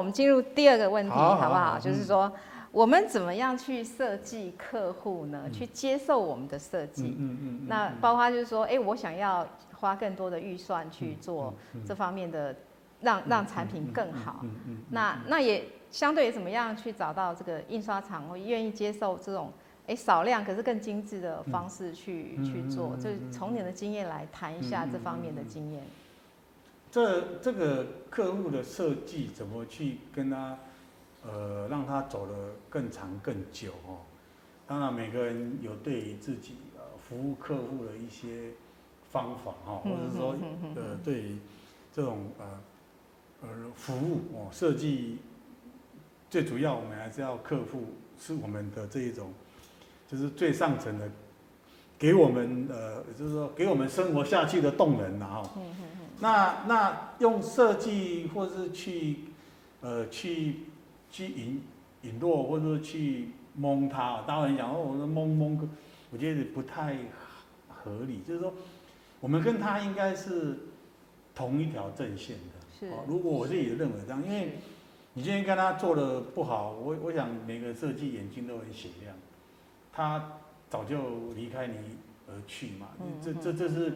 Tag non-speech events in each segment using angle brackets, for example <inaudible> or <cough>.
我们进入第二个问题，好，不好？就是说，嗯、我们怎么样去设计客户呢？嗯、去接受我们的设计。嗯嗯，嗯那包括就是说，哎，我想要花更多的预算去做这方面的让，让让产品更好。嗯嗯。那那也相对于怎么样去找到这个印刷厂会愿意接受这种哎少量可是更精致的方式去、嗯、去做？就是从你的经验来谈一下这方面的经验。这这个客户的设计怎么去跟他，呃，让他走得更长更久哦？当然，每个人有对于自己呃服务客户的一些方法哈，或者说呃对于这种呃呃服务哦设计，最主要我们还是要客户是我们的这一种，就是最上层的，给我们呃就是说给我们生活下去的动能然后。那那用设计或是去，呃，去去引引落，或者说去蒙他，当然讲哦，我说蒙蒙，我觉得不太合理。就是说，我们跟他应该是同一条阵线的。是。如果我自己也认为这样，因为你今天跟他做的不好，我我想每个设计眼睛都很雪亮，他早就离开你而去嘛。这这这是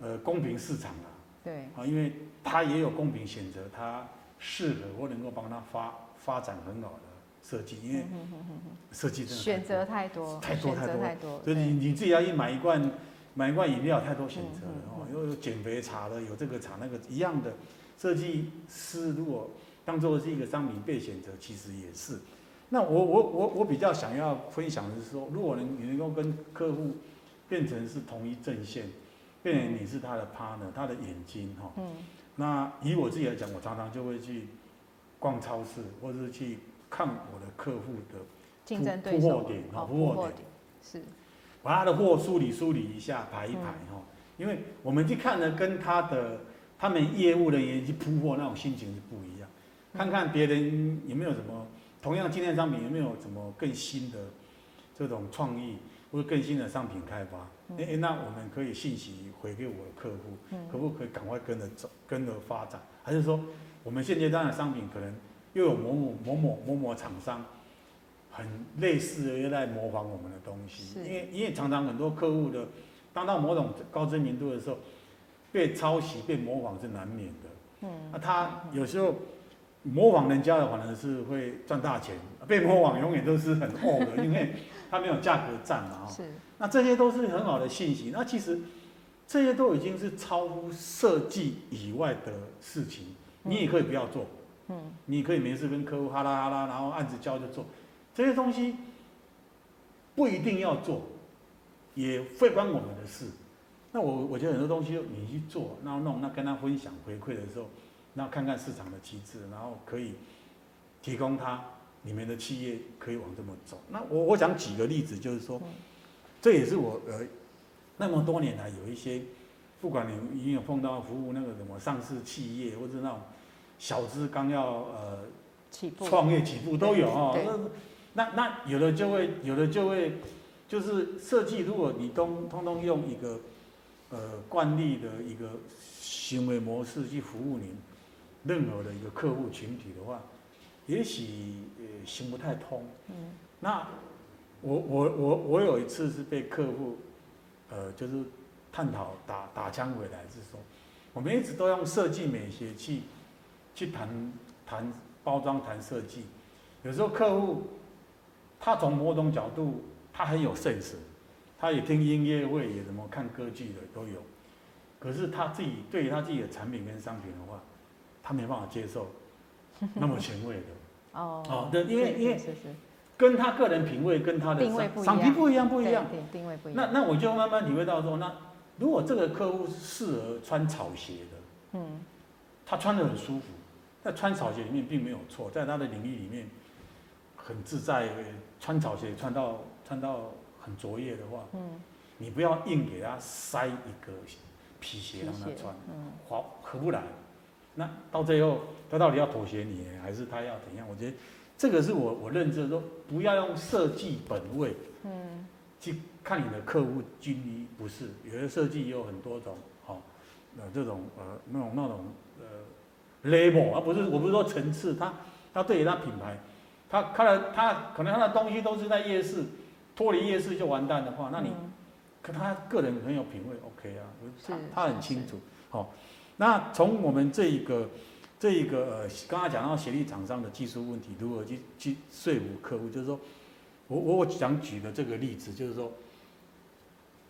呃公平市场啊。对。啊，因为他也有公平选择，他适合或能够帮他发发展很好的设计，因为设计真的选择太多，太多太多。太多，所以你你自己要去买一罐买一罐饮料，太多选择了哦，又有减肥茶的，有这个茶那个一样的。设计师，如果当做是一个商品被选择，其实也是。那我我我我比较想要分享的是说，如果能你能够跟客户变成是同一阵线。变成你是他的 partner，他的眼睛哈。嗯。那以我自己来讲，我常常就会去逛超市，或者是去看我的客户的竞争对手铺货点哈，铺货点是。把他的货梳理梳理一下，排一排哈。因为我们去看呢，跟他的他们业务人员去铺货那种心情是不一样。看看别人有没有什么同样纪念商品，有没有什么更新的这种创意，或者更新的商品开发。哎、欸，那我们可以信息回给我的客户，可不可以赶快跟着走，跟着发展？还是说，我们现阶段的商品可能又有某某某某某某厂商很类似的又在模仿我们的东西？因为因为常常很多客户的当到某种高知名度的时候，被抄袭、被模仿是难免的。嗯，那他有时候模仿人家的话呢，是会赚大钱；被模仿永远都是很厚的，因为他没有价格战嘛。是。那这些都是很好的信息。那其实这些都已经是超乎设计以外的事情，你也可以不要做。嗯，你可以没事跟客户哈啦哈啦，然后案子交就做。这些东西不一定要做，也非关我们的事。那我我觉得很多东西你去做，然后弄，那跟他分享回馈的时候，那看看市场的机制，然后可以提供他里面的企业可以往这么走。那我我想举个例子，就是说。这也是我呃，那么多年来有一些，不管你已经有碰到服务那个什么上市企业，或者那种小资刚要呃起步创业起步都有哦。那那有的就会有的就会就是设计，如果你都通通用一个呃惯例的一个行为模式去服务你任何的一个客户群体的话，也许呃行不太通。嗯，那。我我我我有一次是被客户，呃，就是探讨打打枪回来，是说我们一直都用设计美学去去谈谈包装谈设计，有时候客户他从某种角度他很有 sense，他也听音乐会也什么看歌剧的都有，可是他自己对于他自己的产品跟商品的话，他没办法接受 <laughs> 那么前卫的哦哦，对，因为因为。跟他个人品味跟他的商品不一样，不一样，定位不一样。那那我就慢慢体会到说，那如果这个客户是适合穿草鞋的，嗯，他穿得很舒服，在穿草鞋里面并没有错，在他的领域里面很自在，穿草鞋穿到穿到很卓越的话，嗯，你不要硬给他塞一个皮鞋让他穿，嗯，划合不来。那到最后他到底要妥协你，还是他要怎样？我觉得。这个是我我认知的说，不要用设计本位，嗯，去看你的客户军医不是，有的设计也有很多种，好、哦，呃这种呃那种那种呃 label 而不是我不是说层次，他他对于他品牌，他看了他可能他的东西都是在夜市，脱离夜市就完蛋的话，那你，嗯、可他个人很有品味，OK 啊，他他很清楚，好，那从我们这一个这一个呃，刚刚讲到协力厂商的技术问题，如何去去说服客户，就是说我我我想举的这个例子，就是说，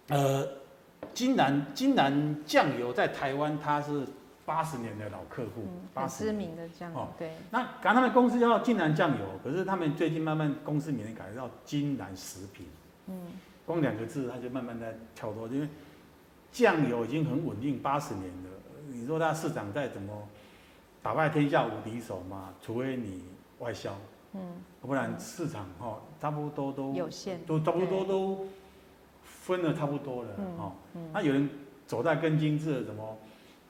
呃，金兰金兰酱油在台湾它是。八十年的老客户，很知名的酱油，对。那刚他们公司叫金兰酱油，可是他们最近慢慢公司名改叫金兰食品。嗯。光两个字，他就慢慢在跳脱，因为酱油已经很稳定八十年了。你说他市场再怎么打败天下无敌手嘛？除非你外销，嗯，不然市场哈差不多都有限，都差不多都分的差不多了哈。那有人走在更精致的什么？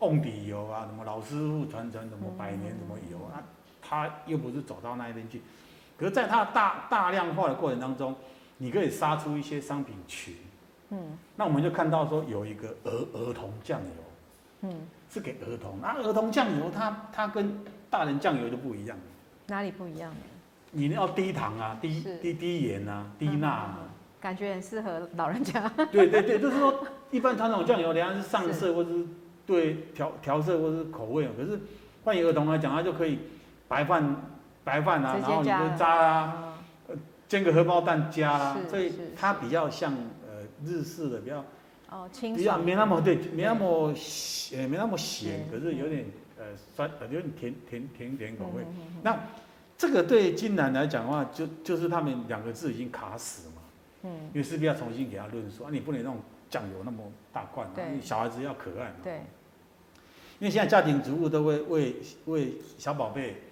瓮底油啊，什么老师傅传承什么百年什么油啊，他又不是走到那一边去，可是在他大大量化的过程当中，你可以杀出一些商品群，嗯，那我们就看到说有一个儿儿童酱油，嗯，是给儿童，那儿童酱油它它跟大人酱油就不一样，哪里不一样？你要低糖啊，低低低盐啊，低钠啊，感觉很适合老人家。<laughs> 对对对，就是说一般传统酱油，人家是上色或者是。对调调色或是口味，可是换儿童来讲，他就可以白饭白饭啊，然后你就渣啊，煎个荷包蛋加啊，所以它比较像呃日式的比较哦清比较没那么对，没那么咸，没那么咸，可是有点呃酸，有点甜甜甜甜口味。那这个对金兰来讲的话，就就是他们两个字已经卡死嘛，嗯，因为势必要重新给他论述啊，你不能那种。酱油那么大罐，对，小孩子要可爱嘛。对。因为现在家庭主妇都会为为小宝贝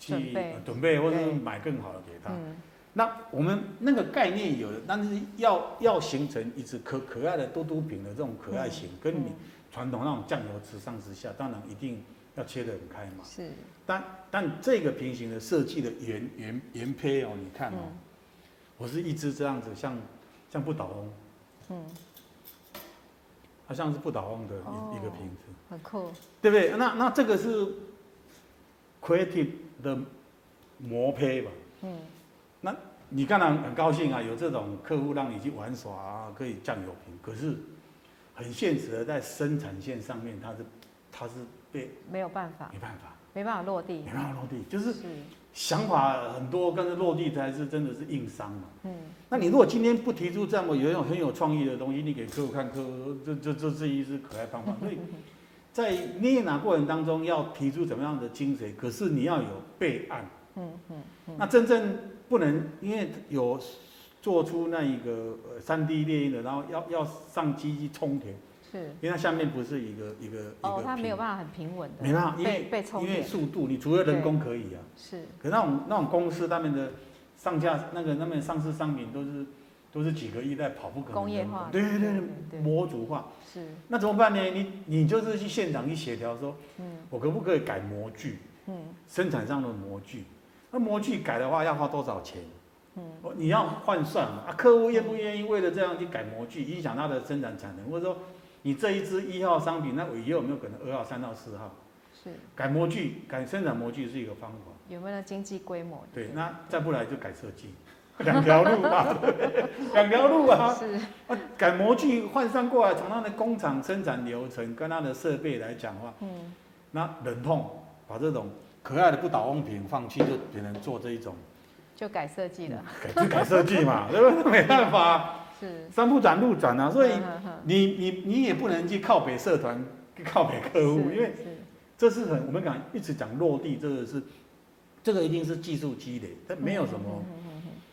去准备，或者是买更好的给他。嗯。那我们那个概念有的，但是要要形成一只可可爱的嘟嘟饼的这种可爱型，跟你传统那种酱油直上直下，当然一定要切得很开嘛。是。但但这个平行的设计的原原原胚哦，你看哦，我是一只这样子，像像不倒翁。嗯，好像是不倒翁的一一个瓶子，很酷，对不对？那那这个是 creative 的模胚吧？嗯，那你当然很高兴啊，有这种客户让你去玩耍啊，可以酱油瓶。可是很现实的，在生产线上面，它是它是被没有办法，没办法，没办法落地，没办法落地，就是。想法很多，但是落地才是真的是硬伤嘛。嗯，那你如果今天不提出这么有一种很有创意的东西，你给客户看，客户这这这是一支可爱方法。所以在捏拿过程当中，要提出怎么样的精髓，可是你要有备案。嗯嗯。那真正不能，因为有做出那一个呃三 D 列印的，然后要要上机去充填。是，因为它下面不是一个一个哦，它没有办法很平稳的，没办法，因为因为速度，你除了人工可以啊，是，可是那种那种公司他们的上架那个那边上市商品都是都是几个亿在跑，不可能工业化，对对对，模组化。是，那怎么办呢？你你就是去现场去协调说，嗯，我可不可以改模具？嗯，生产上的模具，那模具改的话要花多少钱？嗯，你要换算嘛，啊，客户愿不愿意为了这样去改模具，影响他的生产产能，或者说？你这一支一号商品，那我以后有没有可能二号、三号、四号？是改模具、改生产模具是一个方法。有没有经济规模？对，那再不来就改设计，两条路啊，两条路啊。是啊，改模具换算过来，从他的工厂生产流程跟他的设备来讲的话，嗯，那忍痛把这种可爱的不倒翁瓶放弃，就只能做这一种，就改设计了，改就改设计嘛，<laughs> 对不对？没办法。是山不转路转啊，所以你你你也不能去靠北社团，靠北客户，因为这是很我们讲一直讲落地，这个是这个一定是技术积累，它没有什么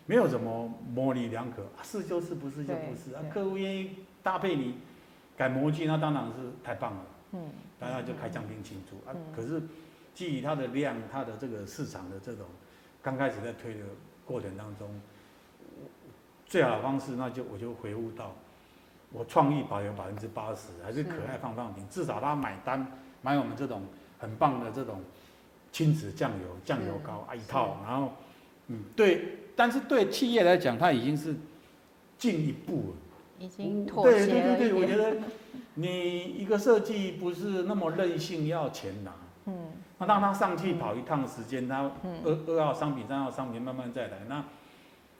没有什么模棱两可，是就是不是就不是啊。客户愿意搭配你改模具，那当然是太棒了，嗯，大家就开香槟庆祝啊。可是基于它的量，它的这个市场的这种刚开始在推的过程当中。最好的方式，那就我就回悟到，我创意保留百分之八十，还是可爱放放瓶，至少他买单买我们这种很棒的这种亲子酱油酱油膏啊一套，然后嗯对，但是对企业来讲，它已经是进一步了，已经妥协了。对对对对，我觉得你一个设计不是那么任性要钱拿，那让他上去跑一趟时间，他二二号商品、三号商品慢慢再来。那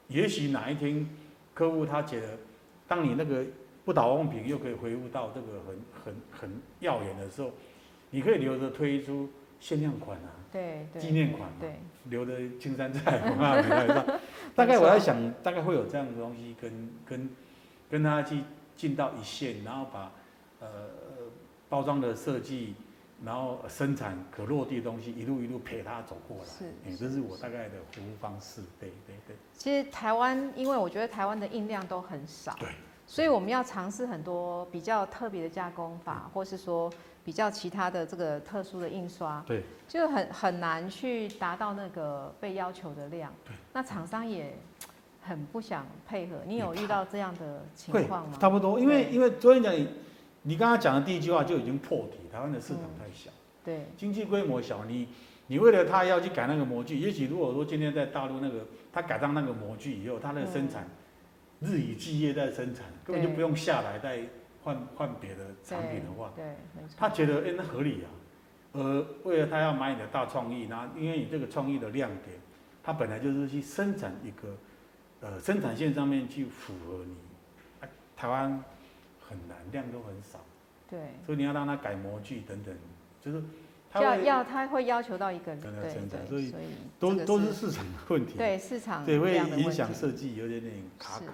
也许哪一天客户他觉得，当你那个不倒翁品又可以恢复到这个很很很耀眼的时候，你可以留着推出限量款啊，对，纪念款嘛，对，留着青山在啊，<laughs> 大概我在想，大概会有这样的东西跟跟跟他去进到一线，然后把呃包装的设计。然后生产可落地的东西，一路一路陪他走过来，是，哎，这是我大概的服务方式，对对对。其实台湾，因为我觉得台湾的印量都很少，对，所以我们要尝试很多比较特别的加工法，或是说比较其他的这个特殊的印刷，对，就很很难去达到那个被要求的量，对，那厂商也很不想配合。你有遇到这样的情况吗？差不多，因为因为昨天讲你。你刚刚讲的第一句话就已经破题，台湾的市场太小，嗯、对，经济规模小，你你为了他要去改那个模具，也许如果说今天在大陆那个他改上那个模具以后，他那个生产、嗯、日以继夜在生产，根本就不用下来再换换别的产品的话，对，对他觉得哎、欸、那合理啊，呃，为了他要买你的大创意，然后因为你这个创意的亮点，他本来就是去生产一个呃生产线上面去符合你，台湾。很难，量都很少，对，所以你要让他改模具等等，就是他要要他会要求到一个对对，所以都都是市场的问题，对市场对会影响设计有点点卡卡。